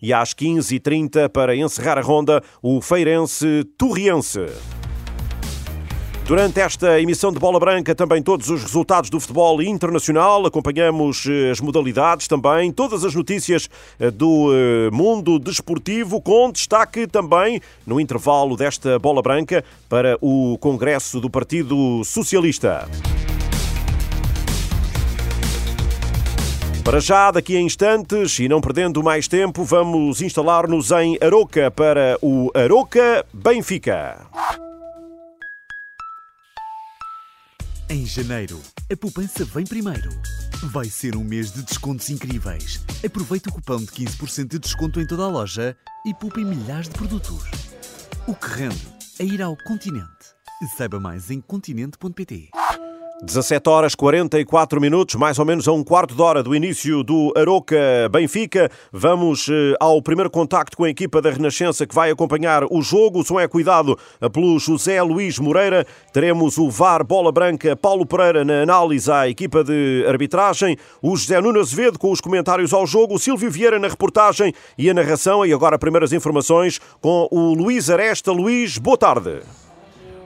e às 15h30 para encerrar a ronda o Feirense Torriense. Durante esta emissão de Bola Branca, também todos os resultados do futebol internacional, acompanhamos eh, as modalidades também, todas as notícias eh, do eh, mundo desportivo, com destaque também no intervalo desta Bola Branca para o Congresso do Partido Socialista. Para já, daqui a instantes, e não perdendo mais tempo, vamos instalar-nos em Aroca para o Aroca Benfica. Em janeiro, a poupança vem primeiro. Vai ser um mês de descontos incríveis. Aproveite o cupom de 15% de desconto em toda a loja e poupe milhares de produtos. O que rende é ir ao continente. Saiba mais em continente.pt. 17 horas 44 minutos, mais ou menos a um quarto de hora do início do Aroca Benfica. Vamos eh, ao primeiro contacto com a equipa da Renascença que vai acompanhar o jogo. O som é cuidado pelo José Luís Moreira. Teremos o VAR Bola Branca Paulo Pereira na análise à equipa de arbitragem. O José Nuno Azevedo com os comentários ao jogo. O Silvio Vieira na reportagem e a narração. E agora primeiras informações com o Luís Aresta. Luís, boa tarde.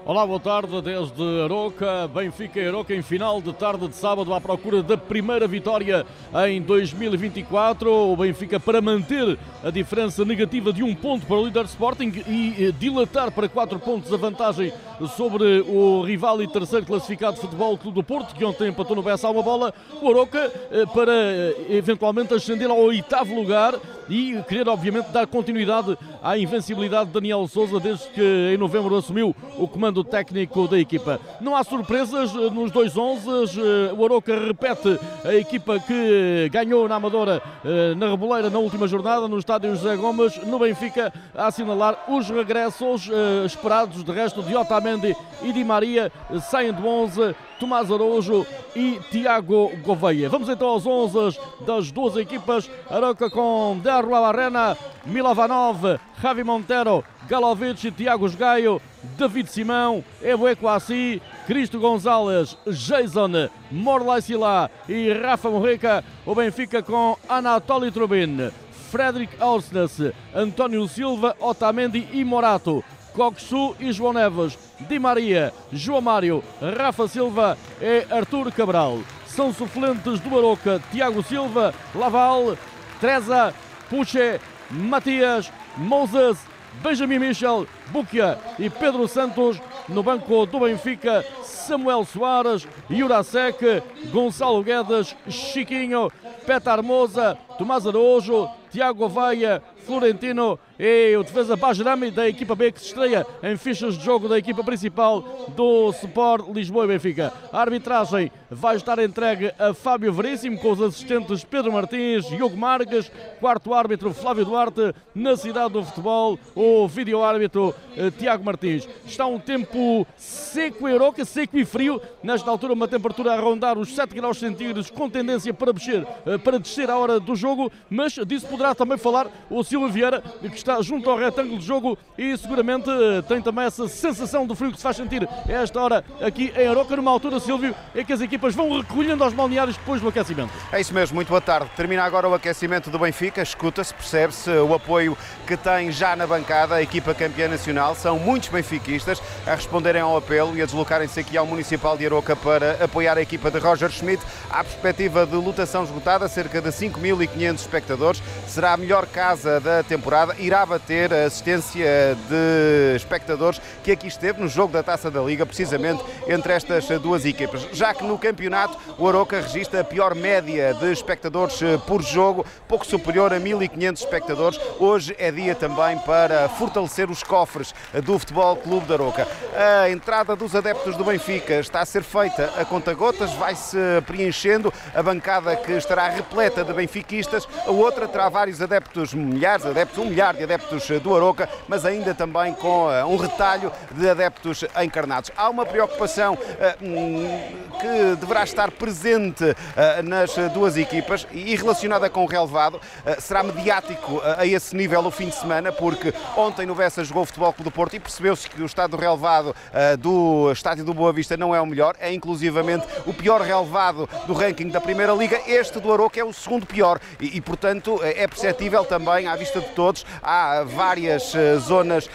Olá, boa tarde desde Aroca, Benfica e Aroca em final de tarde de sábado à procura da primeira vitória em 2024. O Benfica para manter a diferença negativa de um ponto para o líder Sporting e eh, dilatar para quatro pontos a vantagem sobre o rival e terceiro classificado de Futebol Clube do Porto, que ontem empatou no Bessa uma bola. O Aroca eh, para eh, eventualmente ascender ao oitavo lugar e querer obviamente dar continuidade à invencibilidade de Daniel Souza desde que em novembro assumiu o comando técnico da equipa. Não há surpresas nos dois 11. O Aroca repete a equipa que ganhou na Amadora eh, na Reboleira na última jornada no estádio José Gomes. No Benfica a assinalar os regressos eh, esperados de resto de Otamendi e Di Maria saem do 11 Tomás Araújo e Tiago Gouveia. Vamos então aos 11 das duas equipas. Aroca com Darla Barrena, Milovanov, Javi Montero, Galovic Tiago Gaio, David Simão, Ebué Quassi, Cristo Gonzalez, Jason, Morlai Silá e Rafa Morreca. O Benfica com Anatoly Trubin, Frederic Ausnes, António Silva, Otamendi e Morato. Coxu e João Neves, Di Maria, João Mário, Rafa Silva e Artur Cabral. São suplentes do Aroca Tiago Silva, Laval, Treza, Puche, Matias, Moses, Benjamin Michel, Buquia e Pedro Santos. No banco do Benfica, Samuel Soares, Jurasek, Gonçalo Guedes, Chiquinho, Petar Moza, Tomás Araújo, Tiago Avaia, Florentino e o defesa Bajrami da equipa B que se estreia em fichas de jogo da equipa principal do Sport Lisboa e Benfica. A arbitragem vai estar entregue a Fábio Veríssimo com os assistentes Pedro Martins Hugo Marques, quarto árbitro Flávio Duarte, na cidade do futebol o vídeo-árbitro eh, Tiago Martins. Está um tempo seco e Aroca, seco e frio, nesta altura uma temperatura a rondar os 7 graus centígrados com tendência para descer, eh, para descer à hora do jogo, mas disso poderá também falar o Silva Vieira, que está junto ao retângulo de jogo e seguramente eh, tem também essa sensação do frio que se faz sentir a esta hora aqui em Aroca, numa altura, Silvio, em que as equipas vão recolhendo aos balneários depois do aquecimento. É isso mesmo, muito boa tarde. Termina agora o aquecimento do Benfica, escuta-se, percebe-se o apoio que tem já na bancada a equipa campeã nacional. São muitos benfiquistas a responderem ao apelo e a deslocarem-se aqui ao Municipal de Aroca para apoiar a equipa de Roger Schmidt. À perspectiva de lotação esgotada, cerca de 5.500 espectadores. Será a melhor casa da temporada. Irá bater a assistência de espectadores que aqui esteve no jogo da Taça da Liga, precisamente entre estas duas equipas. Já que no campeonato o Aroca registra a pior média de espectadores eh, por jogo, pouco superior a 1.500 espectadores. Hoje é dia também para fortalecer os cofres do Futebol Clube da Aroca. A entrada dos adeptos do Benfica está a ser feita a conta-gotas, vai-se preenchendo a bancada que estará repleta de benfiquistas, a outra terá vários adeptos, milhares de adeptos, um milhar de adeptos do Aroca, mas ainda também com eh, um retalho de adeptos encarnados. Há uma preocupação eh, hum, que deverá estar presente eh, nas duas equipas e relacionada com o relevado. Será mediático a esse nível o fim de semana, porque ontem no Bessa jogou o Futebol Clube do Porto e percebeu-se que o estado do relevado do estádio do Boa Vista não é o melhor, é inclusivamente o pior relevado do ranking da Primeira Liga. Este do Aroca é o segundo pior e, e portanto, é perceptível também, às vista de todos. Há várias zonas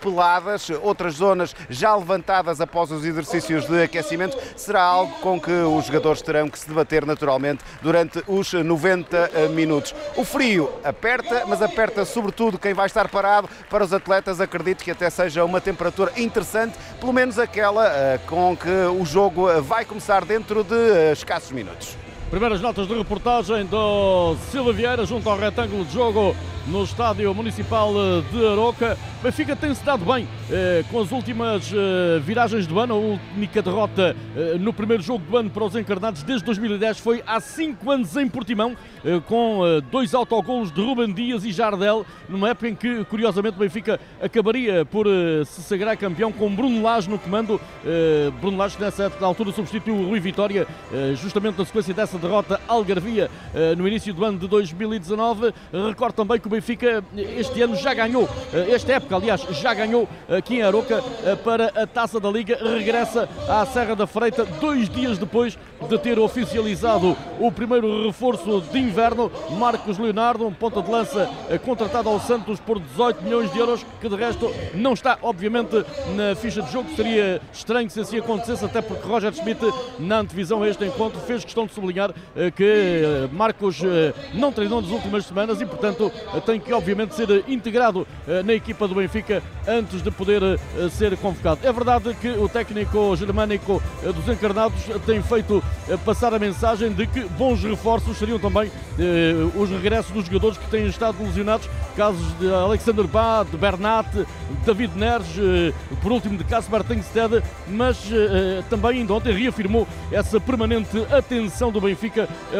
peladas, outras zonas já levantadas após os exercícios de aquecimento. Será algo com que os jogadores terão que se debater naturalmente durante os 90 minutos. O frio aperta, mas aperta sobretudo quem vai estar parado. Para os atletas, acredito que até seja uma temperatura interessante, pelo menos aquela com que o jogo vai começar dentro de escassos minutos. Primeiras notas de reportagem do Silva Vieira junto ao retângulo de jogo no Estádio Municipal de Aroca. Benfica tem-se dado bem eh, com as últimas eh, viragens do ano. A única derrota eh, no primeiro jogo do ano para os encarnados desde 2010 foi há 5 anos em Portimão, eh, com eh, dois autogolos de Ruben Dias e Jardel, numa época em que, curiosamente, o Benfica acabaria por eh, se sagrar campeão com Bruno Lage no comando. Bruno Lage, nessa altura, substituiu o Rui Vitória, justamente na sequência dessa derrota algarvia no início do ano de 2019. Recordo também que o Benfica este ano já ganhou, esta época, aliás, já ganhou aqui em Aroca para a Taça da Liga. Regressa à Serra da Freita dois dias depois de ter oficializado o primeiro reforço de inverno. Marcos Leonardo, um ponta de lança contratado ao Santos por 18 milhões de euros, que de resto não está, obviamente, na ficha de jogo. Seria estranho se assim acontecesse, até porque Roger Schmidt, na antevisão a este encontro, fez questão de sublinhar eh, que eh, Marcos eh, não treinou nas últimas semanas e, portanto, tem que, obviamente, ser integrado na equipa do Benfica antes de poder ser convocado. É verdade que o técnico germânico dos encarnados tem feito passar a mensagem de que bons reforços seriam também os regressos dos jogadores que têm estado lesionados, casos de Alexander Bá, de Bernat, David Neres, por último de Casper Tengsted, mas também ainda ontem reafirmou essa permanente atenção do Benfica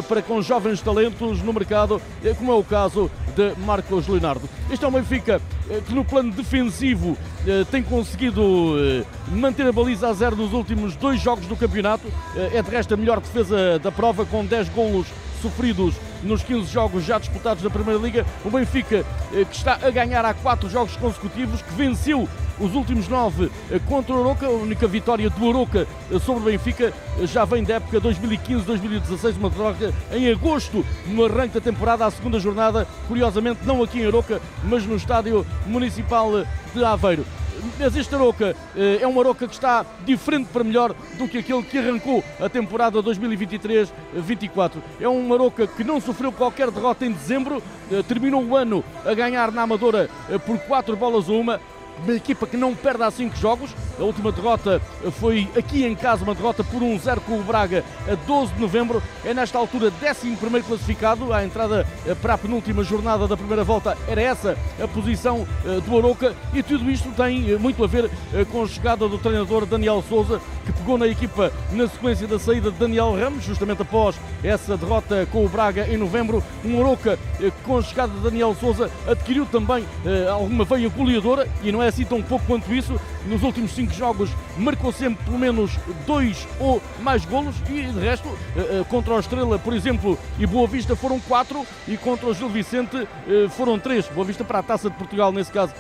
para com jovens talentos no mercado, como é o caso de Marcos Leonardo. Este é um Benfica que no plano defensivo tem conseguido manter a baliza a zero nos últimos dois jogos do campeonato. É de resto a melhor defesa da prova, com 10 golos sofridos nos 15 jogos já disputados na Primeira Liga. O Benfica, eh, que está a ganhar há quatro jogos consecutivos, que venceu os últimos nove eh, contra o Oroca. A única vitória do Oroca eh, sobre o Benfica já vem da época 2015-2016, uma troca em agosto, no arranque da temporada, à segunda jornada, curiosamente não aqui em Oroca, mas no estádio municipal de Aveiro mas este Aroca eh, é um Aroca que está diferente para melhor do que aquele que arrancou a temporada 2023-24. É um Aroca que não sofreu qualquer derrota em dezembro, eh, terminou o ano a ganhar na Amadora eh, por 4 bolas a uma, uma equipa que não perde há 5 jogos. A última derrota foi aqui em casa, uma derrota por 1-0 com o Braga a 12 de novembro. É nesta altura 11 classificado. À entrada para a penúltima jornada da primeira volta era essa a posição eh, do Aroca. E tudo isto tem eh, muito a ver eh, com a chegada do treinador Daniel Souza, que pegou na equipa na sequência da saída de Daniel Ramos, justamente após essa derrota com o Braga em novembro. Um Aroca com a chegada de Daniel Souza adquiriu também alguma veia goleadora e não é assim tão pouco quanto isso. Nos últimos cinco jogos marcou sempre pelo menos dois ou mais golos e de resto eh, eh, contra o Estrela, por exemplo, e Boa Vista foram quatro e contra o Gil Vicente eh, foram três. Boa Vista para a Taça de Portugal nesse caso.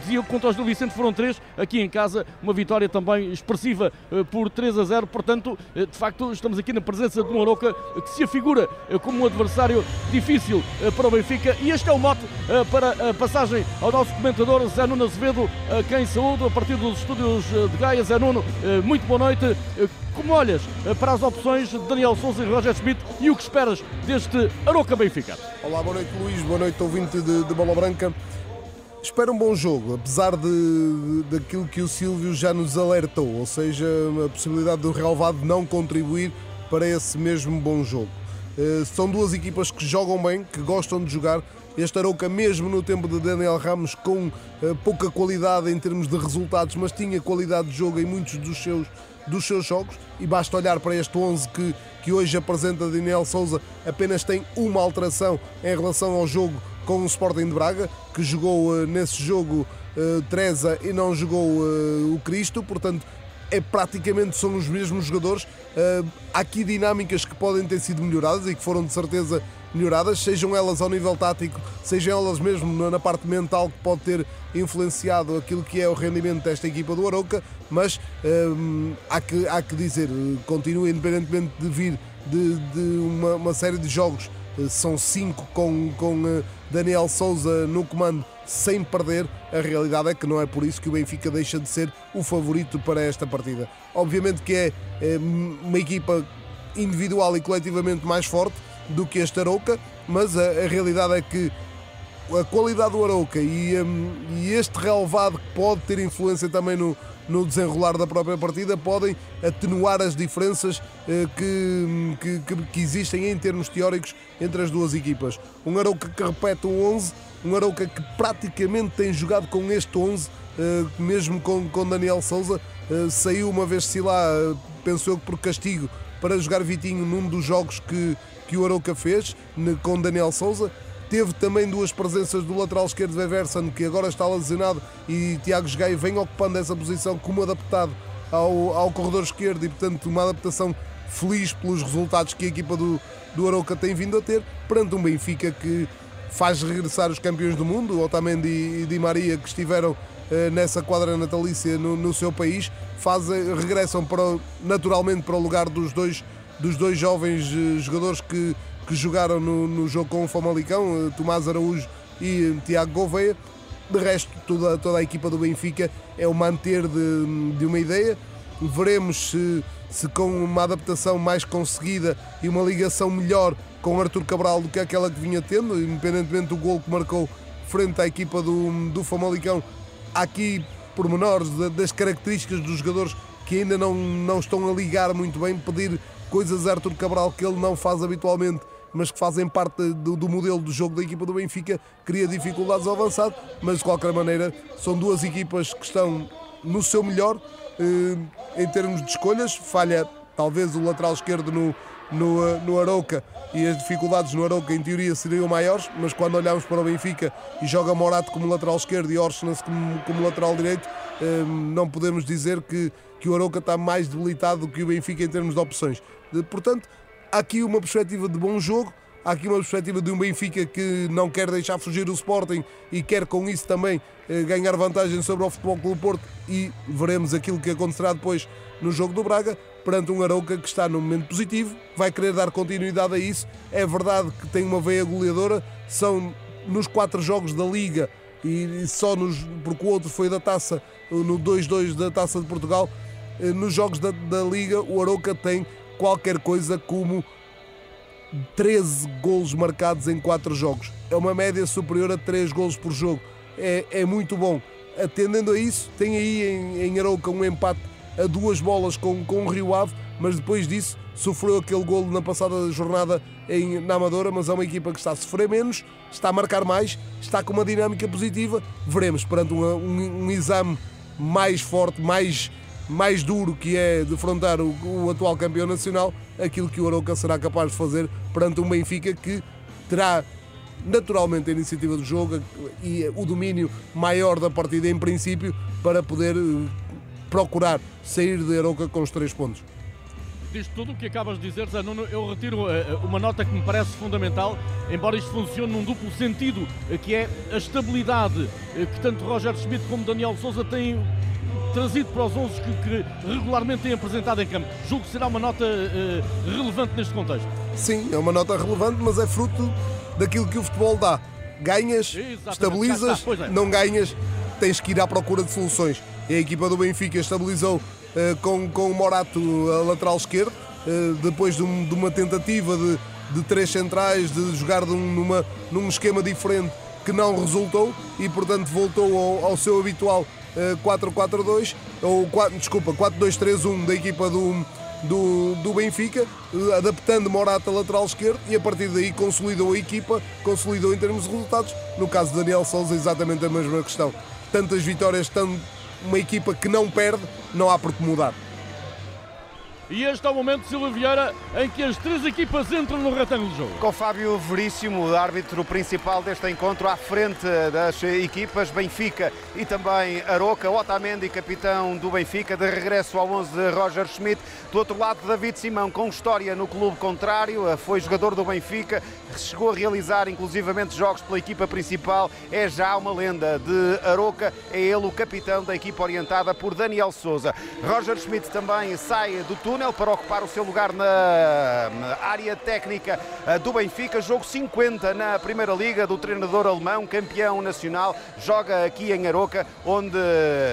Dizia que contra o Gil Vicente foram três. Aqui em casa uma vitória também expressiva por 3 a 0. Portanto, de facto, estamos aqui na presença de um Aroca que se afigura como um adversário difícil para o Benfica e este é o mote para a passagem ao nosso comentador Zé Nuno Azevedo, quem saúde a partir dos estúdios eh, de Gaia. Zé Nuno, eh, muito boa noite. Eh, como olhas para as opções de Daniel Souza e Roger Schmidt e o que esperas deste Aroca Benfica? Olá, boa noite Luís, boa noite ouvinte de, de Bola Branca. Espero um bom jogo, apesar de, daquilo que o Silvio já nos alertou, ou seja, a possibilidade do relevado não contribuir para esse mesmo bom jogo. São duas equipas que jogam bem, que gostam de jogar, este Arouca, mesmo no tempo de Daniel Ramos, com uh, pouca qualidade em termos de resultados, mas tinha qualidade de jogo em muitos dos seus, dos seus jogos. E basta olhar para este 11 que, que hoje apresenta Daniel Souza, apenas tem uma alteração em relação ao jogo com o Sporting de Braga, que jogou uh, nesse jogo uh, Teresa e não jogou o Cristo, portanto é praticamente são os mesmos jogadores. Há aqui dinâmicas que podem ter sido melhoradas e que foram de certeza melhoradas, sejam elas ao nível tático, sejam elas mesmo na parte mental que pode ter influenciado aquilo que é o rendimento desta equipa do Arouca, mas hum, há, que, há que dizer, continua independentemente de vir de, de uma, uma série de jogos são cinco com, com Daniel Souza no comando sem perder. A realidade é que não é por isso que o Benfica deixa de ser o favorito para esta partida. Obviamente que é, é uma equipa individual e coletivamente mais forte do que este Arouca, mas a, a realidade é que a qualidade do Arouca e, um, e este relevado que pode ter influência também no, no desenrolar da própria partida podem atenuar as diferenças eh, que, que, que, existem em termos teóricos entre as duas equipas. Um Arouca que repete um 11, um Arouca que praticamente tem jogado com este 11, eh, mesmo com, com Daniel Souza, eh, saiu uma vez se lá, penso eu que por castigo, para jogar Vitinho num dos jogos que, que o Arouca fez com Daniel Souza. Teve também duas presenças do lateral esquerdo Weverson, que agora está lesionado, e Tiago Gaio vem ocupando essa posição como adaptado ao, ao corredor esquerdo e, portanto, uma adaptação feliz pelos resultados que a equipa do, do Arouca tem vindo a ter, perante um Benfica que faz regressar os campeões do mundo, Otamendi e Di Maria, que estiveram eh, nessa quadra natalícia no, no seu país, fazem, regressam para, naturalmente para o lugar dos dois, dos dois jovens eh, jogadores que que jogaram no, no jogo com o Famalicão, eh, Tomás Araújo e eh, Tiago Gouveia. De resto, toda, toda a equipa do Benfica é o manter de, de uma ideia. Veremos se, se com uma adaptação mais conseguida e uma ligação melhor com Artur Cabral do que aquela que vinha tendo, independentemente do gol que marcou frente à equipa do, do Famalicão. Há aqui pormenores das características dos jogadores que ainda não, não estão a ligar muito bem, pedir coisas a Artur Cabral que ele não faz habitualmente mas que fazem parte do, do, modelo do jogo da equipa do Benfica, cria dificuldades ao avançado, mas de qualquer maneira são duas equipas que estão no seu melhor eh, em termos de escolhas. Falha talvez o lateral esquerdo no, no, eh, no Arouca e as dificuldades no Arouca em teoria seriam maiores, mas quando olhamos para o Benfica e joga Morato como lateral esquerdo e Orsnes como, como lateral direito, eh, não podemos dizer que, que o Arouca está mais debilitado do que o Benfica em termos de opções. Portanto, há aqui uma perspectiva de bom jogo, há aqui uma perspectiva de um Benfica que não quer deixar fugir o Sporting e quer com isso também eh, ganhar vantagem sobre o Futebol Clube Porto e veremos aquilo que acontecerá depois no jogo do Braga, perante um Arauca que está num momento positivo, vai querer dar continuidade a isso. É verdade que tem uma veia goleadora, são nos quatro jogos da Liga e só nos, porque o outro foi da taça, no 2-2 da taça de Portugal, eh, nos jogos da, da Liga o Arauca tem qualquer coisa como 13 golos marcados em 4 jogos. É uma média superior a 3 golos por jogo. É, é muito bom. Atendendo a isso, tem aí em, em Arouca um empate a duas bolas com, com o Rio Ave, mas depois disso sofreu aquele golo na passada jornada em, na Amadora, mas é uma equipa que está a sofrer menos, está a marcar mais, está com uma dinâmica positiva. Veremos perante um, um, um exame mais forte, mais mais duro que é defrontar o, o atual campeão nacional, aquilo que o Arouca será capaz de fazer perante um Benfica que terá naturalmente a iniciativa do jogo e o domínio maior da partida em princípio para poder eh, procurar sair de Arouca com os três pontos. Diz tudo o que acabas de dizer, Zé Nuno, eu retiro eh, eh, uma nota que me parece fundamental, embora isto funcione num duplo sentido, que é a estabilidade que tanto Roger Schmidt como Daniel Souza têm trazido para os 11 que, que, regularmente têm apresentado em campo. Julgo que será uma nota uh, relevante neste contexto. Sim, é uma nota relevante, mas é fruto daquilo que o futebol dá. Ganhas, Exatamente, estabilizas, é. não ganhas, tens que ir à procura de soluções. E a equipa do Benfica estabilizou uh, com, com o Morato a lateral esquerdo, uh, depois de, um, de, uma tentativa de, de três centrais, de jogar de um, numa, num esquema diferente que não resultou e, portanto, voltou ao, ao seu habitual 4-4-2, ou 4, desculpa, 4-2-3-1 da equipa do, do, do Benfica, adaptando Morata lateral esquerdo e a partir daí consolidou a equipa, consolidou em termos de resultados. No caso de Daniel Souza, exatamente a mesma questão. Tantas vitórias, tanto uma equipa que não perde, não há por que mudar. E este é o momento, Silva Vieira, em que as três equipas entram no retângulo de jogo. Com Fábio Veríssimo, árbitro principal deste encontro, à frente das equipas Benfica e também Aroca, Otamendi, capitão do Benfica, de regresso ao 11 de Roger Schmidt. Do outro lado, David Simão, com história no clube contrário, foi jogador do Benfica, chegou a realizar inclusivamente jogos pela equipa principal, é já uma lenda de Aroca, é ele o capitão da equipa orientada por Daniel Souza. Roger Schmidt também sai do turno túnel para ocupar o seu lugar na área técnica do Benfica. Jogo 50 na Primeira Liga do treinador alemão, campeão nacional, joga aqui em Aroca, onde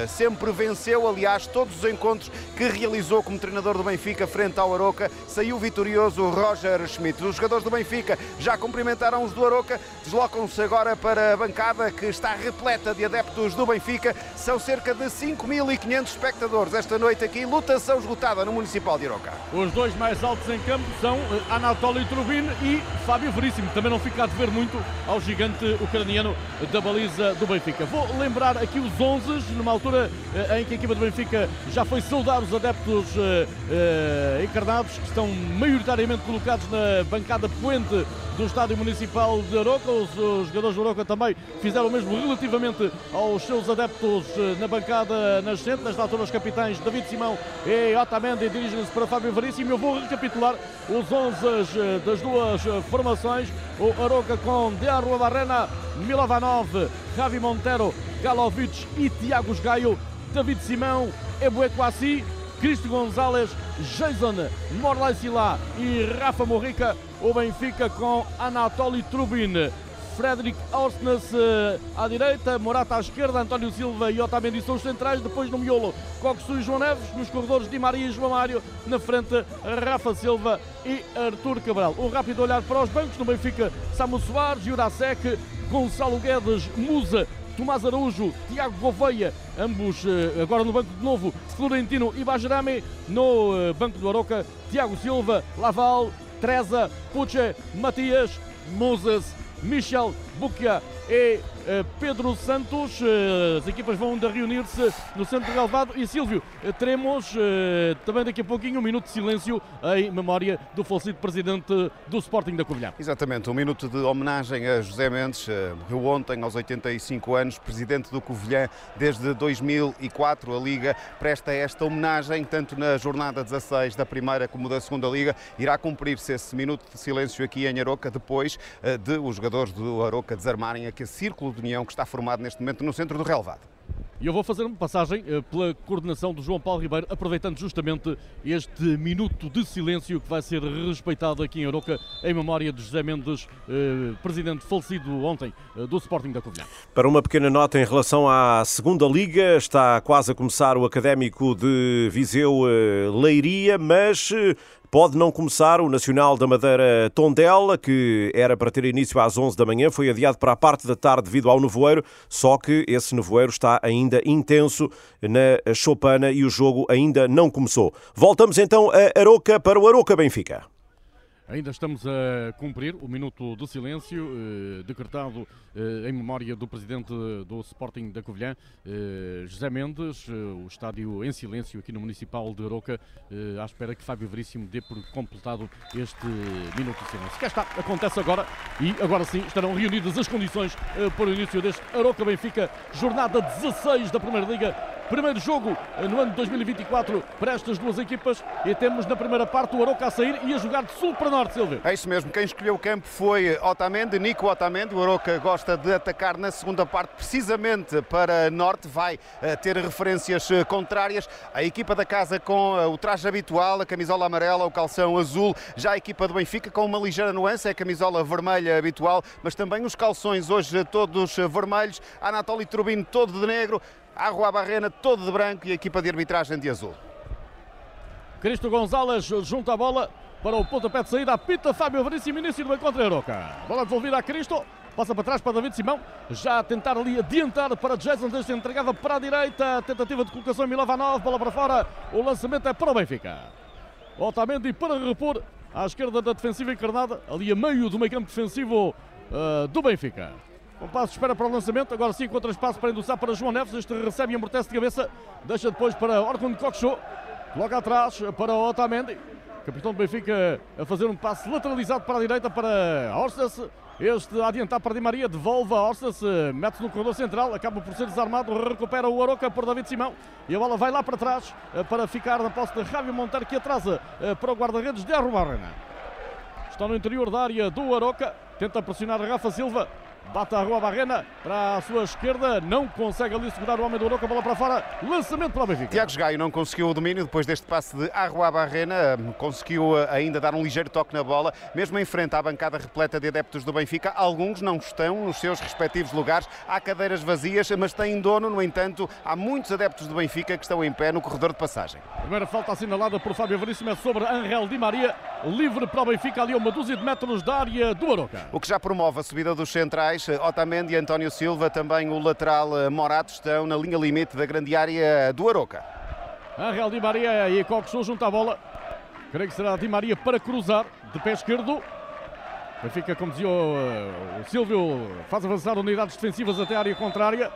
sempre venceu, aliás, todos os encontros que realizou como treinador do Benfica frente ao Aroca. Saiu vitorioso Roger Schmidt. Os jogadores do Benfica já cumprimentaram os do Aroca, deslocam-se agora para a bancada que está repleta de adeptos do Benfica. São cerca de 5.500 espectadores esta noite aqui, lutação esgotada no Municipal de Aroca. Os dois mais altos em campo são eh, Anatoly Trubin e Fábio Veríssimo. Também não fica a dever muito ao gigante ucraniano da baliza do Benfica. Vou lembrar aqui os 11, numa altura eh, em que a equipa do Benfica já foi saudar os adeptos uh, encarnados, que estão maioritariamente colocados na bancada poente do Estádio Municipal de Aroca. Os, jogadores de Aroca também fizeram o mesmo relativamente aos seus adeptos na bancada nascente. Nesta altura, os capitães David Simão e Otamendi dirigem-se para Fábio Veríssimo. Eu vou recapitular os 11 das duas formações. O Aroca com Diarro Barrena, Milovanov, Javi Montero, Galovic e Tiago Gaio, David Simão, Ebuequassi, Cristo Gonzalez, Jason Morlai Sila e Rafa Morrica. O Benfica com Anatoly Trubin. Frederic Orsnes eh, à direita, Morata à esquerda, António Silva e Otamendi são os centrais, depois no miolo, Coxu e João Neves, nos corredores Di Maria e João Mário, na frente Rafa Silva e Artur Cabral. Um rápido olhar para os bancos, no Benfica, Samu Soares, Jurasek, Gonçalo Guedes, Musa, Tomás Araújo, Tiago Gouveia, ambos eh, agora no banco de novo, Florentino e Bajerame, no eh, banco do Aroca, Tiago Silva, Laval, Treza, Puche, Matias, Moses, Michel Bukia e Pedro Santos. Uh, as equipas vão reunir-se no centro relevado. E Silvio, uh, teremos também daqui a pouquinho um minuto de silêncio em memória do falecido presidente do Sporting da Covilhã. Exatamente, um minuto de homenagem a José Mendes, morreu ontem aos 85 anos, presidente do Covilhã desde 2004. A Liga presta esta homenagem, tanto na jornada 16 da primeira como da segunda Liga. Irá cumprir-se esse minuto de silêncio aqui em Aroca, depois de os jogadores do Aroca desarmarem aquele círculo união que está formado neste momento no centro do relevado. E eu vou fazer uma passagem eh, pela coordenação do João Paulo Ribeiro, aproveitando justamente este minuto de silêncio que vai ser respeitado aqui em Aroca, em memória de José Mendes, eh, presidente falecido ontem eh, do Sporting da Covilhã. Para uma pequena nota em relação à segunda Liga, está quase a começar o Académico de Viseu Leiria, mas Pode não começar o Nacional da Madeira Tondela, que era para ter início às 11 da manhã, foi adiado para a parte da tarde devido ao nevoeiro, só que esse nevoeiro está ainda intenso na Chopana e o jogo ainda não começou. Voltamos então a Aroca para o Aroca Benfica. Ainda estamos a cumprir o minuto de silêncio eh, decretado eh, em memória do presidente do Sporting da Covilhã, eh, José Mendes, o estádio em silêncio aqui no Municipal de Aroca, à espera que Fábio Veríssimo dê por completado este minuto de silêncio. Cá está, acontece agora e agora sim estarão reunidas as condições para o início deste Aroca Benfica, jornada 16 da Primeira Liga Primeiro jogo no ano de 2024 para estas duas equipas e temos na primeira parte o Aroca a sair e a jogar de sul para norte, Silvio. É isso mesmo, quem escolheu o campo foi Otamendi, Nico Otamendi. O Aroca gosta de atacar na segunda parte precisamente para norte, vai uh, ter referências uh, contrárias. A equipa da casa com uh, o traje habitual, a camisola amarela, o calção azul. Já a equipa do Benfica com uma ligeira nuance, é a camisola vermelha habitual, mas também os calções hoje todos vermelhos. Anatoly Trubin todo de negro. A Rua Barrena todo de branco e a equipa de arbitragem de azul. Cristo Gonzalez junta a bola para o pontapé de saída. Apita Fábio Veríssimo, início do encontro Aroca. Bola devolvida a Cristo. Passa para trás para David Simão. Já a tentar ali adiantar para Jason. Desde entregada para a direita. Tentativa de colocação Milovanov. Bola para fora. O lançamento é para o Benfica. Otamendi para repor à esquerda da defensiva encarnada. Ali a meio do meio campo defensivo uh, do Benfica. Um passo espera para o lançamento. Agora sim encontra espaço para endossar para João Neves. Este recebe e amortece de cabeça. Deixa depois para Orkun Koksho. Coloca atrás para Otamendi. Capitão do Benfica a fazer um passe lateralizado para a direita para Orsas. Este a adiantar para Di Maria, devolve a Orsas, mete-se no corredor central, acaba por ser desarmado, recupera o Aroca por David Simão e a bola vai lá para trás eh, para ficar na posse de Javi Monteiro que atrasa eh, para o guarda-redes de Arrumarena. Está no interior da área do Aroca, tenta pressionar Rafa Silva, Bate a Rua Barrena para a sua esquerda. Não consegue ali segurar o homem do Oroca. Bola para fora. Lançamento para o Benfica. Tiago Gaio não conseguiu o domínio depois deste passe de Arrua Barrena. Conseguiu eh, ainda dar um ligeiro toque na bola. Mesmo em frente à bancada repleta de adeptos do Benfica, alguns não estão nos seus respectivos lugares. Há cadeiras vazias, mas têm dono. No entanto, há muitos adeptos do Benfica que estão em pé no corredor de passagem. Primeira falta assinalada por Fábio Veríssimo é sobre Angel Di Maria. Livre para o Benfica ali a uma dúzia de metros da área do Aroca. O que já promove a subida dos centrais. Otamendi e António Silva, também o lateral eh, Morato, estão na linha limite da grande área do Aroca. Angel Di Maria e Coxo junto à bola. Creio que será Di Maria para cruzar de pé esquerdo. Benfica, como dizia o, eh, o Silvio, faz avançar unidades defensivas até a área contrária.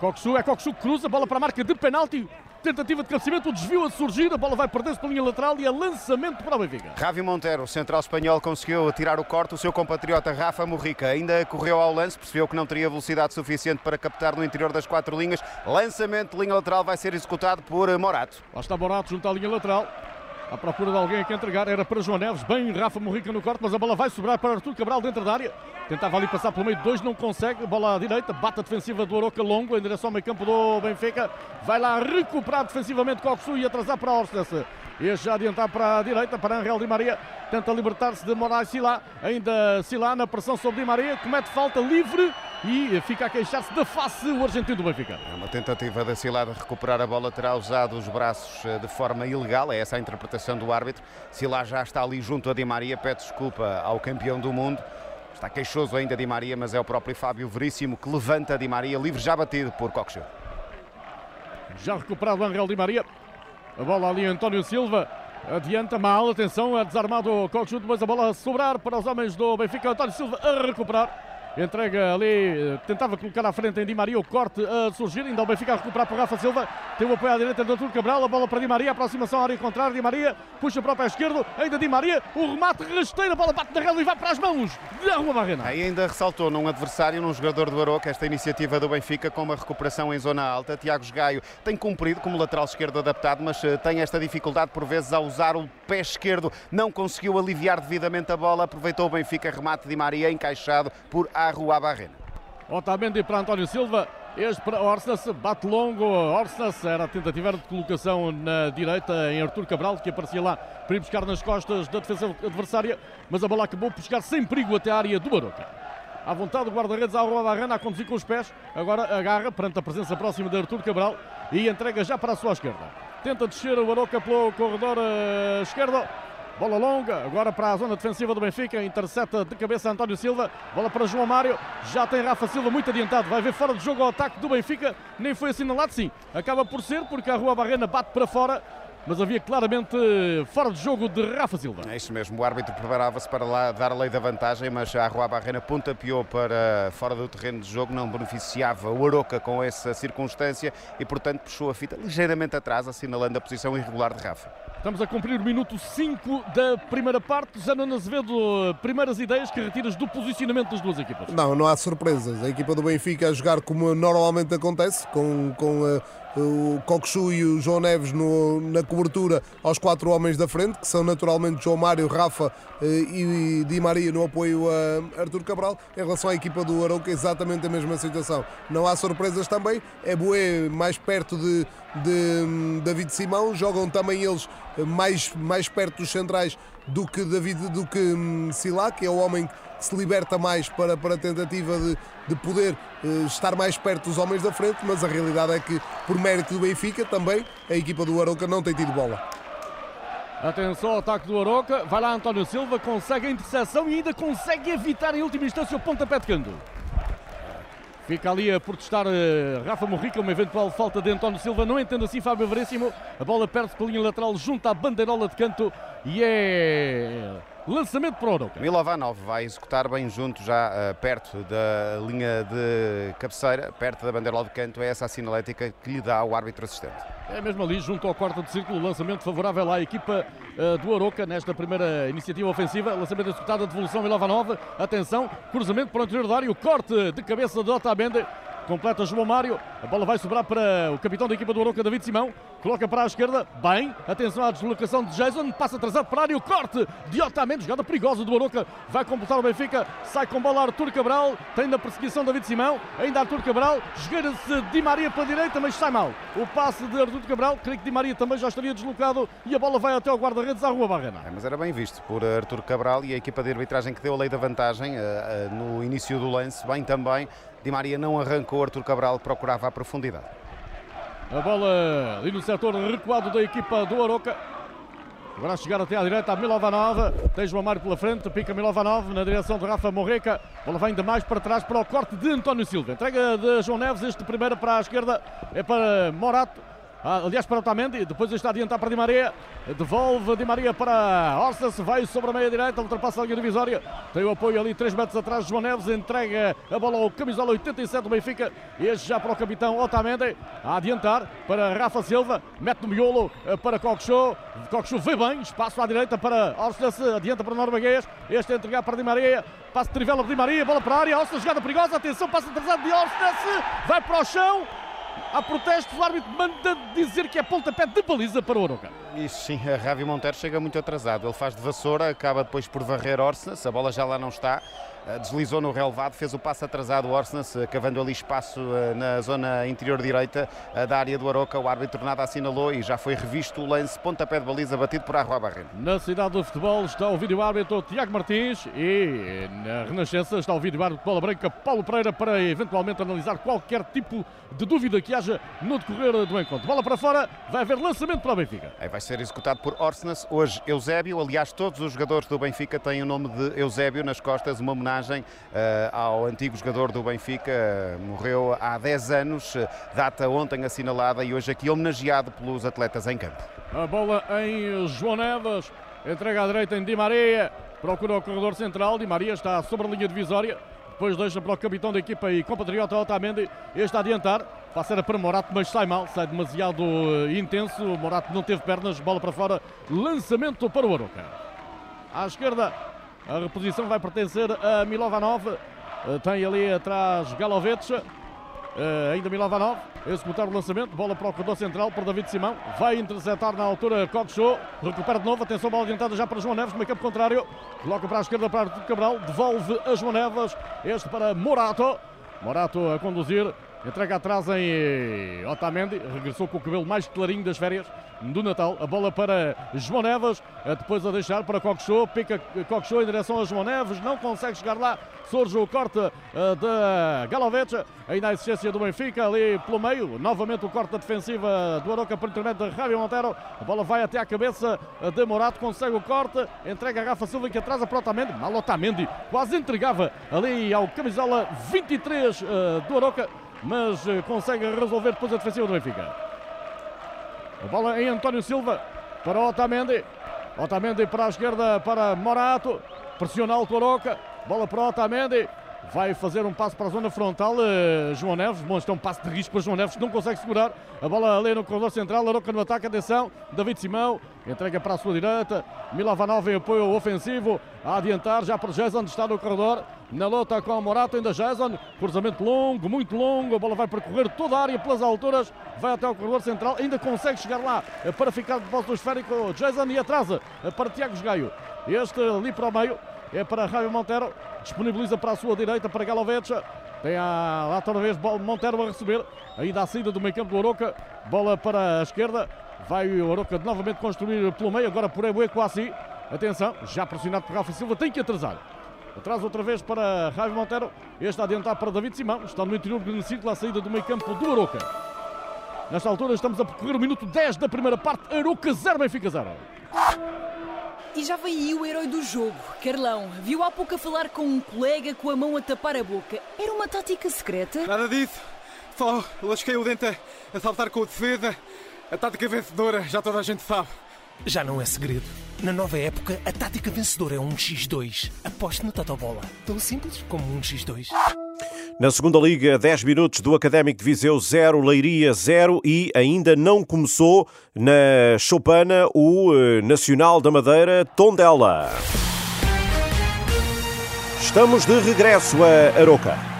Coxu, é Coxu que cruza, bola para a marca de penalti. Tentativa de cabeceamento, o desvio a surgir, a bola vai perder-se pela linha lateral e é lançamento para o Benfica. Ravi Montero, central espanhol, conseguiu tirar o corte. O seu compatriota Rafa Morrica ainda correu ao lance, percebeu que não teria velocidade suficiente para captar no interior das quatro linhas. Lançamento de linha lateral vai ser executado por Morato. Lá está Morato junto à linha lateral. À procura de alguém a que entregar, era para João Neves, bem Rafa Morrica no corte, mas a bola vai sobrar para Artur Cabral dentro da área. Tentava ali passar pelo meio de dois, não consegue. Bola à direita, bate a defensiva do Oroca longo em direção ao meio campo do Benfica. Vai lá recuperar defensivamente Coxu e atrasar para Orsnes. Este já adiantar para a direita, para Angel Di Maria. Tenta libertar-se de Moraes Silá. Ainda Silá na pressão sobre Di Maria. Comete falta livre e fica a queixar-se da face o argentino do Benfica. É uma tentativa da Silá de recuperar a bola. Terá usado os braços eh, de forma ilegal. É essa a interpretação do árbitro. Silá já está ali junto a Di Maria. Pede desculpa ao campeão do mundo. Está queixoso ainda Di Maria, mas é o próprio Fábio Veríssimo que levanta Di Maria, livre já batido por Coxo. Já recuperado Angel Di Maria. A bola ali António Silva. Adianta mal, atenção, é desarmado o Coxo, depois a bola a sobrar para os homens do Benfica. António Silva a recuperar. Entrega ali, tentava colocar à frente em Di Maria, o corte a surgir, ainda o Benfica a recuperar para Rafa Silva, tem o apoio à direita do Artur Cabral, a bola para Di Maria, aproximação à área contrária, Di Maria, puxa para o pé esquerdo, ainda Di Maria, o remate rasteiro, a bola bate na rede e vai para as mãos de Rua Barrena. Aí ainda ressaltou num adversário, num jogador do Aroca, esta iniciativa do Benfica com uma recuperação em zona alta. Tiago Gaio tem cumprido como lateral esquerdo adaptado, mas eh, tem esta dificuldade por vezes a usar o pé esquerdo, não conseguiu aliviar devidamente a bola, aproveitou o Benfica, remate Di Maria encaixado por Arrua Barrena. Otamendi para António Silva. Este para Orsnas, bate longo. Orsnas era a tentativa de colocação na direita em Artur Cabral, que aparecia lá para ir buscar nas costas da defesa adversária, mas a bola acabou por chegar sem perigo até a área do Baroca. À vontade do guarda-redes, Rua Barrana a conduzir com os pés. Agora agarra perante a presença próxima de Artur Cabral e entrega já para a sua esquerda. Tenta descer o Baroca pelo corredor uh, esquerdo. Bola longa, agora para a zona defensiva do Benfica, intercepta de cabeça António Silva, bola para João Mário, já tem Rafa Silva muito adiantado, vai ver fora de jogo o ataque do Benfica, nem foi assinalado, sim, acaba por ser, porque a Rua Barrena bate para fora, mas havia claramente fora de jogo de Rafa Silva. É isso mesmo, o árbitro preparava-se para lá dar a lei da vantagem, mas a Rua Barrena pontapeou para fora do terreno de jogo, não beneficiava o Aroca com essa circunstância e, portanto, puxou a fita ligeiramente atrás, assinalando a posição irregular de Rafa. Estamos a cumprir o minuto 5 da primeira parte. Zanon Azevedo, primeiras ideias que retiras do posicionamento das duas equipas? Não, não há surpresas. A equipa do Benfica a jogar como normalmente acontece, com, com uh, o Coxu e o João Neves no, na cobertura aos quatro homens da frente, que são naturalmente João Mário, Rafa uh, e Di Maria no apoio a Artur Cabral. Em relação à equipa do Arauca, exatamente a mesma situação. Não há surpresas também. É Boé mais perto de, de um, David Simão, jogam também eles mais, mais perto dos centrais do que David do que um, Silá, que é o homem se liberta mais para, para a tentativa de, de poder uh, estar mais perto dos homens da frente, mas a realidade é que, por mérito do Benfica, também a equipa do Aroca não tem tido bola. Atenção ao ataque do Aroca, vai lá António Silva, consegue a interseção e ainda consegue evitar em última instância o pontapé de canto. Fica ali a protestar uh, Rafa Morrica, uma eventual falta de António Silva. Não entendo assim Fábio Veríssimo. A bola perde-se pela linha lateral junto à bandeirola de canto e é lançamento para o Oroca. Milovanov vai executar bem junto, já uh, perto da linha de cabeceira, perto da bandeirola de canto. É essa a sinalética que lhe dá o árbitro assistente. É mesmo ali, junto ao quarto de círculo, lançamento favorável à equipa uh, do Aroca nesta primeira iniciativa ofensiva. Lançamento executado, devolução Milovanov. Atenção, cruzamento para o interior da área, o corte de cabeça de Otamendi. Completa João Mário, a bola vai sobrar para o capitão da equipa do Aroca, David Simão, coloca para a esquerda, bem, atenção à deslocação de Jason, passa atrasado para a área, o corte de Otamendi, jogada perigosa do Aroca, vai completar o Benfica, sai com bola Artur Cabral, tem na perseguição David Simão, ainda Artur Cabral, esgueira-se Di Maria pela direita, mas sai mal. O passe de Artur Cabral, creio que Di Maria também já estaria deslocado. E a bola vai até ao guarda-redes à Rua Barrena. É, mas era bem visto por Artur Cabral e a equipa de arbitragem que deu a lei da vantagem uh, uh, no início do lance, bem também. Di Maria não arrancou Artur Cabral, procurava a profundidade. A bola ali no setor recuado da equipa do Aroca. Agora a chegar até à direita a Milovanov. Tem João Mário pela frente. Pica Milovanov na direção de Rafa Morreca. Bola vem de mais para trás para o corte de António Silva. Entrega de João Neves. Este primeiro para a esquerda é para Morato. Ah, aliás, para Otamendi, depois está a adiantar para Di Maria, devolve Di Maria para Orsas, vai sobre a meia direita, ultrapassa a linha divisória, tem o apoio ali 3 metros atrás, João Neves entrega a bola ao camisola 87 do Benfica, este já para o capitão Otamendi, a adiantar para Rafa Silva, mete no miolo eh, para Coxo, Coxo vê bem, espaço à direita para Orsas, adianta para Norueguês, este a entregar para Di Maria, passo de trivela de Di Maria, bola para a área, Orsas, jogada perigosa, atenção, passa atrasado de Orsas, vai para o chão, Há protesto, o árbitro manda dizer que é pontapé de baliza para o Oroca. Isso sim, a Ravi Monteiro chega muito atrasado. Ele faz de vassoura, acaba depois por varrer Orsnas, a bola já lá não está. Eh, deslizou no relevado, fez o passo atrasado o Orsnas, cavando ali espaço eh, na zona interior direita eh, da área do Aroca. O árbitro nada assinalou e já foi revisto o lance, pontapé de baliza batido por Arroa Barreiro. Na cidade do futebol está o vídeo árbitro Tiago Martins e na Renascença está o vídeo árbitro Bola Branca Paulo Pereira para eventualmente analisar qualquer tipo de dúvida que haja no decorrer do encontro. Bola para fora, vai haver lançamento para o Benfica. Aí vai ser executado por Orsnas, hoje Eusébio. Aliás, todos os jogadores do Benfica têm o nome de Eusébio nas costas, uma homenagem uh, ao antigo jogador do Benfica. morreu há 10 anos, data ontem assinalada e hoje aqui homenageado pelos atletas em campo. A bola em João Neves, entrega à direita em Di Maria, procura o corredor central. Di Maria está sobre a linha divisória depois deixa para o capitão da equipa e compatriota Otamendi, este a adiantar, passa era para Morato, mas sai mal, sai demasiado eh, intenso, Morato não teve pernas, bola para fora, lançamento para o Aroca. À esquerda, a reposição vai pertencer a Milovanov, eh, tem ali atrás Galovetes, Uh, ainda Milovanov, executar o lançamento, bola para o corredor central para David Simão, vai interceptar na altura Coxo, recupera de novo, atenção, bola adiantada já para João Neves, meio campo contrário, coloca para a esquerda para Artur Cabral, devolve a João Neves, este para Morato, Morato a conduzir, entrega atrás em Otamendi, regressou com o cabelo mais clarinho das férias do Natal, a bola para João Neves, depois a deixar para Coxo, pica Coxo em direção a João Neves, não consegue chegar lá, surge o corte de Galovetes, ainda a existência do Benfica ali pelo meio, novamente o corte da defensiva do Aroca por intermédio de Javier Montero, a bola vai até à cabeça de Morato, consegue o corte, entrega a Rafa Silva que atrasa para Otamendi, mal Otamendi, quase entregava ali ao camisola 23 uh, do Aroca, mas uh, consegue resolver depois a defensiva do Benfica. A bola em António Silva para Otamendi, Otamendi para a esquerda para Morato, pressiona alto Aroca, Bola para Otamendi. Vai fazer um passo para a zona frontal. Uh, João Neves. Bom, é um passo de risco para João Neves não consegue segurar. A bola ali no corredor central. Aroca no ataque. Atenção. David Simão. Entrega para a sua direita. Milovanov em apoio ofensivo. A adiantar já para Jason. Está no corredor. Na luta com o Morato. Ainda Jason. Cruzamento longo, muito longo. A bola vai percorrer toda a área pelas alturas. Vai até o corredor central. Ainda consegue chegar lá eh, para ficar de posse do esférico. Jason e atrasa eh, para Tiago Gaio. Este ali para o meio é para Jaime Montero, disponibiliza para a sua direita para Galovetes, tem a, lá outra vez Montero a receber, ainda a saída do meio campo do Oroca, bola para a esquerda, vai o Oroca novamente construir pelo meio, agora por Ebuê Quasi, atenção, já pressionado por Rafa Silva, tem que atrasar. Atrás outra vez para Jaime Montero, este a adiantar para David Simão, está no interior do círculo, a saída do meio campo do Oroca. Nesta altura estamos a percorrer o minuto 10 da primeira parte, Aroca 0, Benfica 0. E já aí o herói do jogo, Carlão. Viu há pouco a falar com um colega com a mão a tapar a boca. Era uma tática secreta? Nada disso. Só lasquei o dente a saltar com o defesa. A tática vencedora, já toda a gente sabe. Já não é segredo. Na nova época, a tática vencedora é um X2. Aposte no Totobola. Tão simples como um X2. Na segunda liga, 10 minutos do Académico de Viseu 0, Leiria 0 e ainda não começou na Chopana o eh, Nacional da Madeira Tondela. Estamos de regresso a Aroca.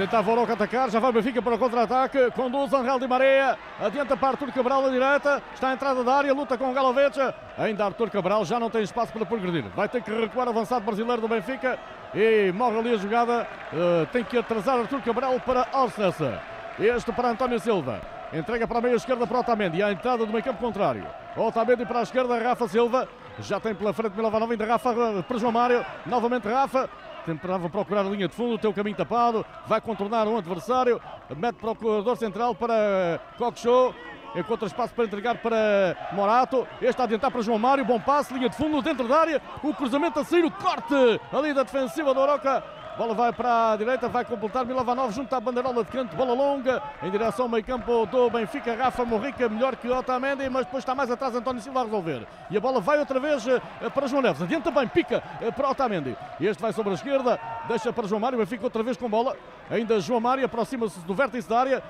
Tentava o Oroca atacar, já vai Benfica para o contra-ataque. Conduz Angel Di Maria. Adianta para Artur Cabral à direita. Está à entrada da área, luta com o Galovecha. Ainda Artur Cabral já não tem espaço para progredir. Vai ter que recuar o avançado brasileiro do Benfica. E morre ali a jogada. Uh, tem que atrasar Artur Cabral para Orsnessa. Este para António Silva. Entrega para a meia esquerda para Otamendi. A entrada do meio campo contrário. Otamendi para a esquerda, Rafa Silva. Já tem pela frente Milavanov, ainda Rafa para João Mário. Novamente Rafa. Tentava procurar a linha de fundo, o teu caminho tapado. Vai contornar um adversário. Mete para o corredor central para Cockshow. Encontra espaço para entregar para Morato. Este a adiantar para João Mário. Bom passe, linha de fundo, dentro da área. O cruzamento a sair, o corte ali da defensiva do Oroca. Bola vai para a direita, vai completar Milovanov junto à bandeirola de canto, bola longa em direção ao meio campo do Benfica. Rafa Morrica melhor que Otamendi, mas depois está mais atrás António Silva a resolver. E a bola vai outra vez eh, para João Neves. Adianta bem, pica eh, para Otamendi. Este vai sobre a esquerda, deixa para João Mário, Benfica outra vez com bola. Ainda João Mário aproxima-se do vértice da área.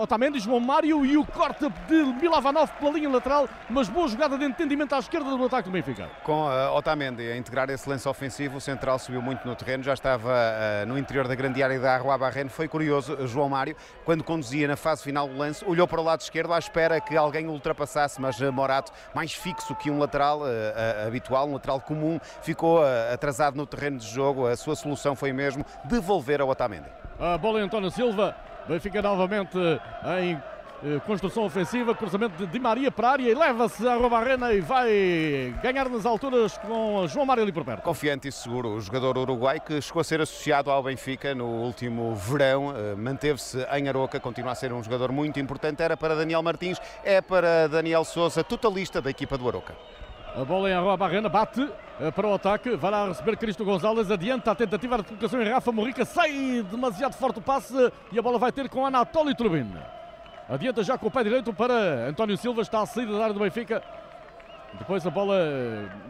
Otamendi, João Mário e o corte de Milovanov pela linha lateral, mas boa jogada de entendimento à esquerda do ataque do Benfica. Com uh, Otamendi a integrar esse lance ofensivo, o central subiu muito no terreno, já estava uh, no interior da grande área da Arroa. Foi curioso, João Mário, quando conduzia na fase final do lance, olhou para o lado esquerdo à espera que alguém o ultrapassasse, mas uh, Morato, mais fixo que um lateral habitual, um lateral comum, ficou atrasado no terreno de jogo. A sua solução foi mesmo devolver ao Otamendi. A bola em António Silva, Benfica novamente em eh, construção ofensiva, cruzamento de Di Maria para a área e leva-se a Robarrena e vai ganhar nas alturas com João Mário ali por perto. Confiante e seguro, o jogador uruguai que chegou a ser associado ao Benfica no último verão, eh, manteve-se em Aroca, continua a ser um jogador muito importante, era para Daniel Martins, é para Daniel Souza, totalista da equipa do Aroca. A bola em Arroa Barrena, bate eh, para o ataque, vai lá receber Cristo Gonzalez, adianta a tentativa de colocação em Rafa Morrica, sai demasiado forte o passe e a bola vai ter com Anatoly Trubin. Adianta já com o pé direito para António Silva, está à saída da área do Benfica. Depois a bola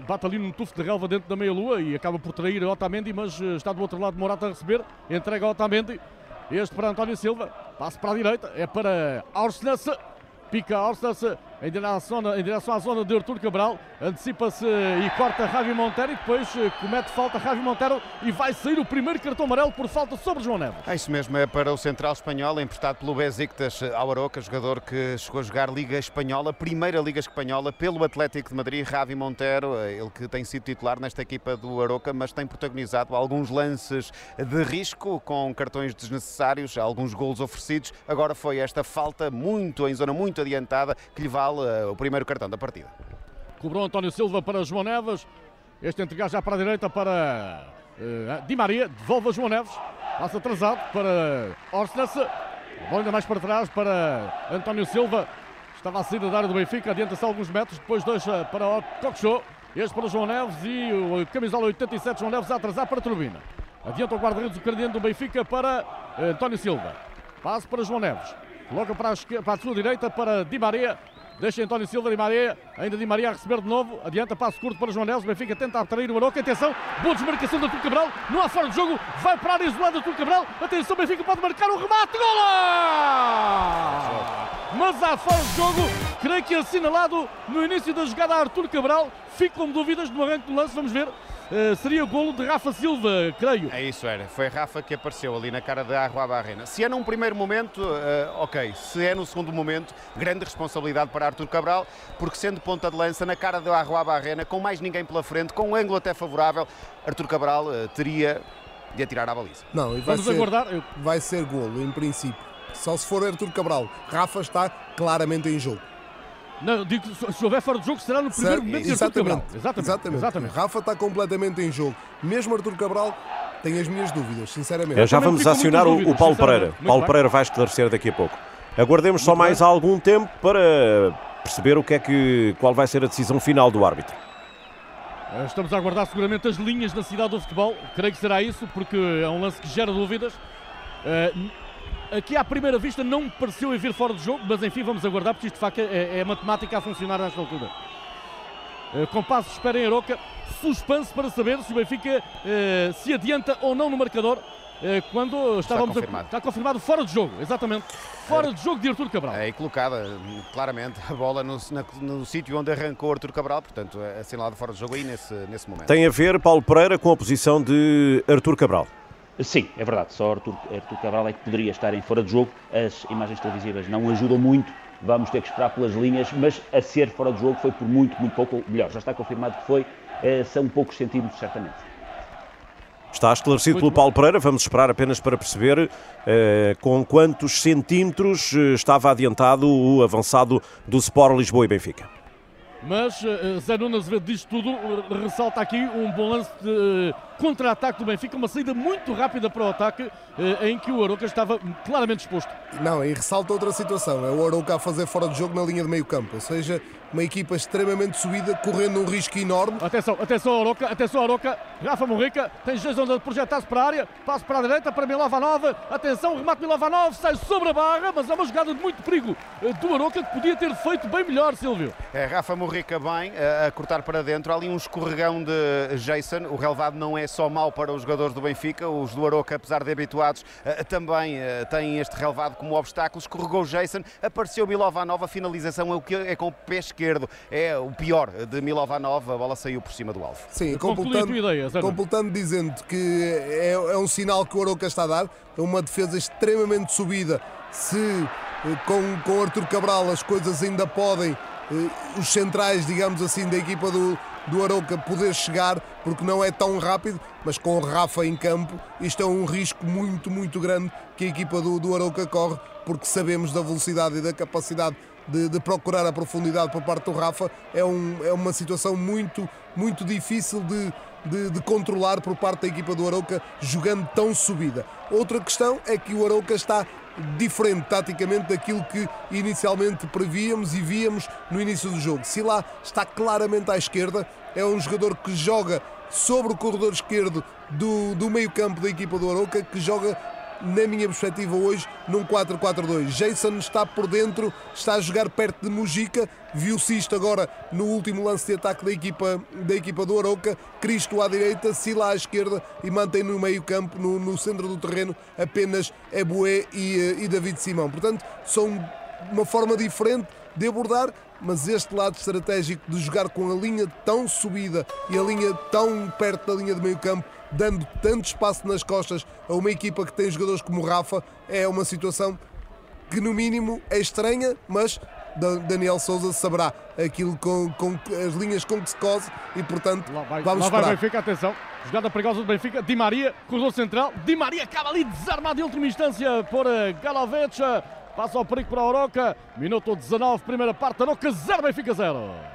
bate ali num tufo de relva dentro da meia-lua e acaba por trair Otamendi, mas eh, está do outro lado Morata a receber. Entrega Otamendi. Este para António Silva. Passe para a direita. É para Aursnes. Pica Aursnes em direção, em direção à zona de Artur Cabral, antecipa-se e corta Javi Montero e depois eh, comete falta Javi Montero e vai sair o primeiro cartão amarelo por falta sobre João Neves. É isso mesmo, é para o central espanhol, emprestado pelo Besiktas ao Aroca, jogador que chegou a jogar Liga Espanhola, primeira Liga Espanhola, pelo Atlético de Madrid, Javi Montero, eh, ele que tem sido titular nesta equipa do Aroca, mas tem protagonizado alguns lances de risco com cartões desnecessários, alguns golos oferecidos. Agora foi esta falta muito em zona muito adiantada que lhe vale eh, o primeiro cartão da partida. Cobrou António Silva para João Neves. Este entregar já para a direita para uh, Di Maria. Devolve a João Neves. Passa atrasado para Orsnes. Bola ainda mais para trás para António Silva. Estava a saída da área do Benfica. Adianta-se alguns metros. Depois deixa para o Cockshow. Este para João Neves e o camisola 87 João Neves a atrasar para a Turbina. Adianta o guarda-redes ucraniano do Benfica para uh, António Silva. Passo para João Neves. Coloca para a, para a sua direita para Di Maria. Deixa António Silva Di Maria, ainda Di Maria a receber de novo, adianta, passo curto para João Neves, Benfica tenta atrair o Aroca, atenção, boa desmarcação do Artur Cabral, não há fora de jogo, vai para a área isolada do Cabral, atenção, Benfica pode marcar o remate, gol! Mas há fora de jogo, creio que assinalado no início da jogada Artur Cabral, ficam dúvidas no arranque do lance, vamos ver. Uh, seria o golo de Rafa Silva, creio. É isso, era. Foi Rafa que apareceu ali na cara da Arroa Barrena. Se é num primeiro momento, uh, ok. Se é no segundo momento, grande responsabilidade para Artur Cabral, porque sendo ponta de lança na cara da Arroa Barrena, com mais ninguém pela frente, com um ângulo até favorável, Artur Cabral uh, teria de atirar à baliza. Não, e vai Vamos ser, aguardar. Vai ser golo, em princípio. Só se for Artur Cabral. Rafa está claramente em jogo. Não, digo, se houver fora de jogo, será no primeiro certo, momento exatamente, de exatamente, exatamente. exatamente. Rafa está completamente em jogo. Mesmo Artur Cabral tem as minhas dúvidas, sinceramente. Eu já vamos acionar dúvidas, o Paulo Pereira. Paulo bem. Pereira vai esclarecer daqui a pouco. Aguardemos Muito só mais bem. algum tempo para perceber o que é que, qual vai ser a decisão final do árbitro. Eh, estamos a aguardar seguramente as linhas na cidade do futebol. Creio que será isso, porque é um lance que gera dúvidas. Uh, Aqui à primeira vista não me pareceu haver fora de jogo, mas enfim, vamos aguardar, porque isto de facto é, é matemática a funcionar nesta altura. Uh, com passo de espera em Aroca, suspense para saber se o Benfica uh, se adianta ou não no marcador. Uh, quando estávamos está confirmado. A, está confirmado fora de jogo, exatamente. Fora é, de jogo de Artur Cabral. É colocada claramente a bola no, no, no sítio onde arrancou Artur Cabral, portanto, é assinalado fora de jogo aí nesse, nesse momento. Tem a ver, Paulo Pereira, com a posição de Artur Cabral. Sim, é verdade. Só Artur, Artur Cabral é que poderia estar em fora de jogo. As imagens televisivas não ajudam muito. Vamos ter que esperar pelas linhas, mas a ser fora de jogo foi por muito, muito pouco. Melhor, já está confirmado que foi. Eh, são poucos centímetros, certamente. Está esclarecido pelo Paulo Pereira. Vamos esperar apenas para perceber eh, com quantos centímetros eh, estava adiantado o avançado do Sport Lisboa e Benfica. Mas uh, Zé Nunes diz tudo, ressalta aqui um bom lance de uh, contra-ataque do Benfica, uma saída muito rápida para o ataque, uh, em que o Aroca estava claramente exposto. Não, e ressalta outra situação, é o Aroca a fazer fora de jogo na linha de meio campo, ou seja, uma equipa extremamente subida, correndo um risco enorme. Atenção, atenção Aroca, atenção Aroca, Rafa Morrica, tem Jason de projetar-se para a área, passo para a direita para Milovanov, atenção, remate Milovanov, sai sobre a barra, mas é uma jogada de muito perigo do Aroca que podia ter feito bem melhor, Silvio. É, Rafa Morrica bem a, a cortar para dentro, ali um escorregão de Jason, o relevado não é só mau para os jogadores do Benfica, os do Aroca, apesar de habituados, também têm este relevado como obstáculo, escorregou Jason, apareceu Milovanov, a finalização é, o que, é com o pé esquerdo, é o pior de Milovanov, a bola saiu por cima do alvo. Sim, completando, ideia, completando dizendo que é, é, um sinal que o Aroca está a dar, é uma defesa extremamente subida, se eh, com, com Artur Cabral as coisas ainda podem eh, os centrais, digamos assim, da equipa do, do Arouca poder chegar, porque não é tão rápido, mas com o Rafa em campo, isto é um risco muito, muito grande que a equipa do, do Arouca corre, porque sabemos da velocidade e da capacidade de, de, procurar a profundidade por parte do Rafa. É, um, é uma situação muito, muito difícil de, de, de, controlar por parte da equipa do Arouca, jogando tão subida. Outra questão é que o Arouca está diferente taticamente daquilo que inicialmente prevíamos e víamos no início do jogo. Sila está claramente à esquerda, é um jogador que joga sobre o corredor esquerdo do, do meio-campo da equipa do Aroca, que joga na minha perspectiva hoje, num 4-4-2. Jason está por dentro, está a jogar perto de Mujica, viu-se isto agora no último lance de ataque da equipa, da equipa do Aroca, Cristo à direita, Sila à esquerda e mantém no meio campo, no, no centro do terreno, apenas Ebué e, eh, e David Simão. Portanto, são uma forma diferente de abordar, mas este lado estratégico de jogar com a linha tão subida e a linha tão perto da linha de meio campo dando tanto espaço nas costas a uma equipa que tem jogadores como o Rafa, é uma situação que no mínimo é estranha, mas Daniel Souza saberá aquilo com, com as linhas com que se cose e portanto lá vai, vamos lá esperar. vai Benfica, atenção, jogada perigosa do Benfica, Di Maria, corredor central, Di Maria acaba ali desarmado em última instância por eh, Galavetes, passa ao perigo para a Oroca, minuto 19, primeira parte, Oroca 0, Benfica 0.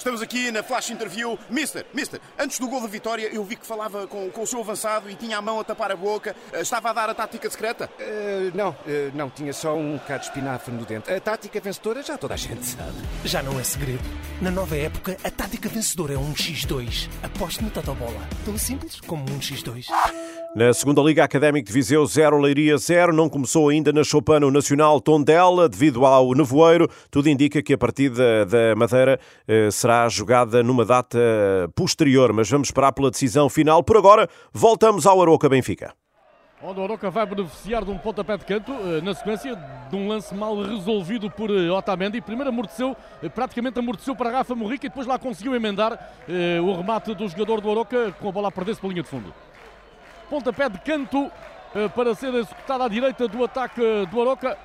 Estamos aqui na Flash Interview. Mister, Mister, antes do gol da vitória, eu vi que falava com, com o seu avançado e tinha a mão a tapar a boca. Eh, estava a dar a tática secreta? Uh, não, uh, não, tinha só um bocado de espinafre no dente. A tática vencedora já toda a gente sabe. Já não é segredo. Na nova época, a tática vencedora é um X2. Aposte no Totobola. Tão simples como um X2. Na segunda Liga Académica de Viseu 0, Leiria 0, não começou ainda na Chopano Nacional Tondela, devido ao nevoeiro. Tudo indica que a partida da Madeira eh, será jogada numa data posterior, mas vamos esperar pela decisão final. Por agora, voltamos ao Aroca Benfica. Onde o Aroca vai beneficiar de um pontapé de canto, eh, na sequência de um lance mal resolvido por eh, Otamendi. Primeiro amorteceu, praticamente amorteceu para Rafa Morrica e depois lá conseguiu emendar o remate do jogador do Aroca com a bola a perder-se pela linha de fundo pontapé de canto eh, para ser executada à direita do ataque do Aroca.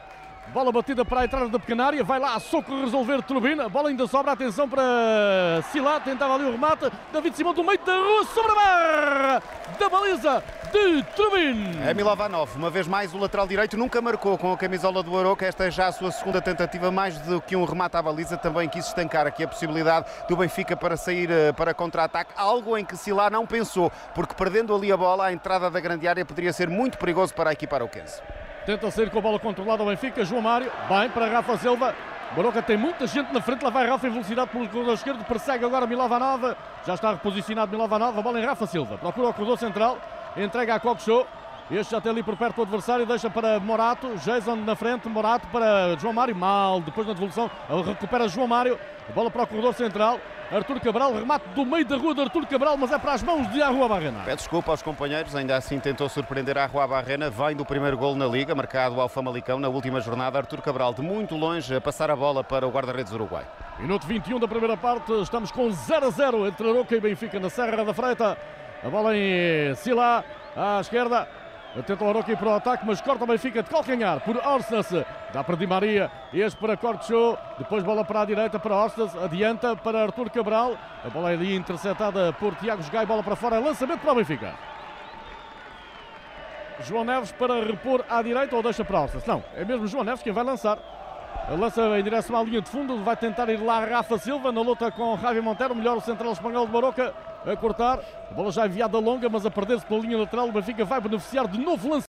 Bola batida para a entrada da pequena área, vai lá a soco resolver Turbina, bola ainda sobra, atenção para Silá, tentava ali o remate, David Simão do meio da rua, sobre a barra da baliza de Turbin. É Milovanov, uma vez mais o lateral direito, nunca marcou com a camisola do Aroca, esta é já a sua segunda tentativa, mais do que um remate à baliza, também quis estancar aqui a possibilidade do Benfica para sair eh, para contra-ataque, algo em que Silá não pensou, porque perdendo ali a bola, a entrada da grande área poderia ser muito perigoso para a equipa aroquense. Tenta sair com a bola controlada o Benfica. João Mário, bem para Rafa Silva. Baroca tem muita gente na frente, lá vai Rafa em velocidade pelo corredor esquerdo, persegue agora Milovanova, já está reposicionado Milovanova, bola em Rafa Silva, procura o corredor central, entrega a Coque este já tem ali por perto do adversário, deixa para Morato, Jason na frente, Morato para João Mário, mal, depois na devolução, recupera João Mário, bola para o corredor central, Artur Cabral, remate do meio da rua de Artur Cabral, mas é para as mãos de Arrua Barrena. Pede desculpa aos companheiros, ainda assim tentou surpreender Arrua Barrena, vem do primeiro gol na Liga, marcado ao Famalicão na última jornada, Artur Cabral de muito longe a passar a bola para o guarda-redes Uruguai. Minuto 21 da primeira parte, estamos com 0 a 0 entre Aroca e Benfica na Serra da Freita. A bola em Sila, à esquerda. Tenta o Aroca ir para o ataque, mas corta o Benfica de calcanhar por Orsnas. Dá para Di Maria, este para Cortes Depois bola para a direita para Orsnas. Adianta para Artur Cabral. A bola é ali interceptada por Tiago Gai. Bola para fora. Lançamento para o Benfica. João Neves para repor à direita ou deixa para Orsnas? Não, é mesmo João Neves quem vai lançar. Lança em direção à linha de fundo, vai tentar ir lá Rafa Silva na luta com Javi Montero, melhor o central espanhol de Baroca a cortar. A bola já enviada longa, mas a perder-se pela linha lateral. O Benfica vai beneficiar de novo lance.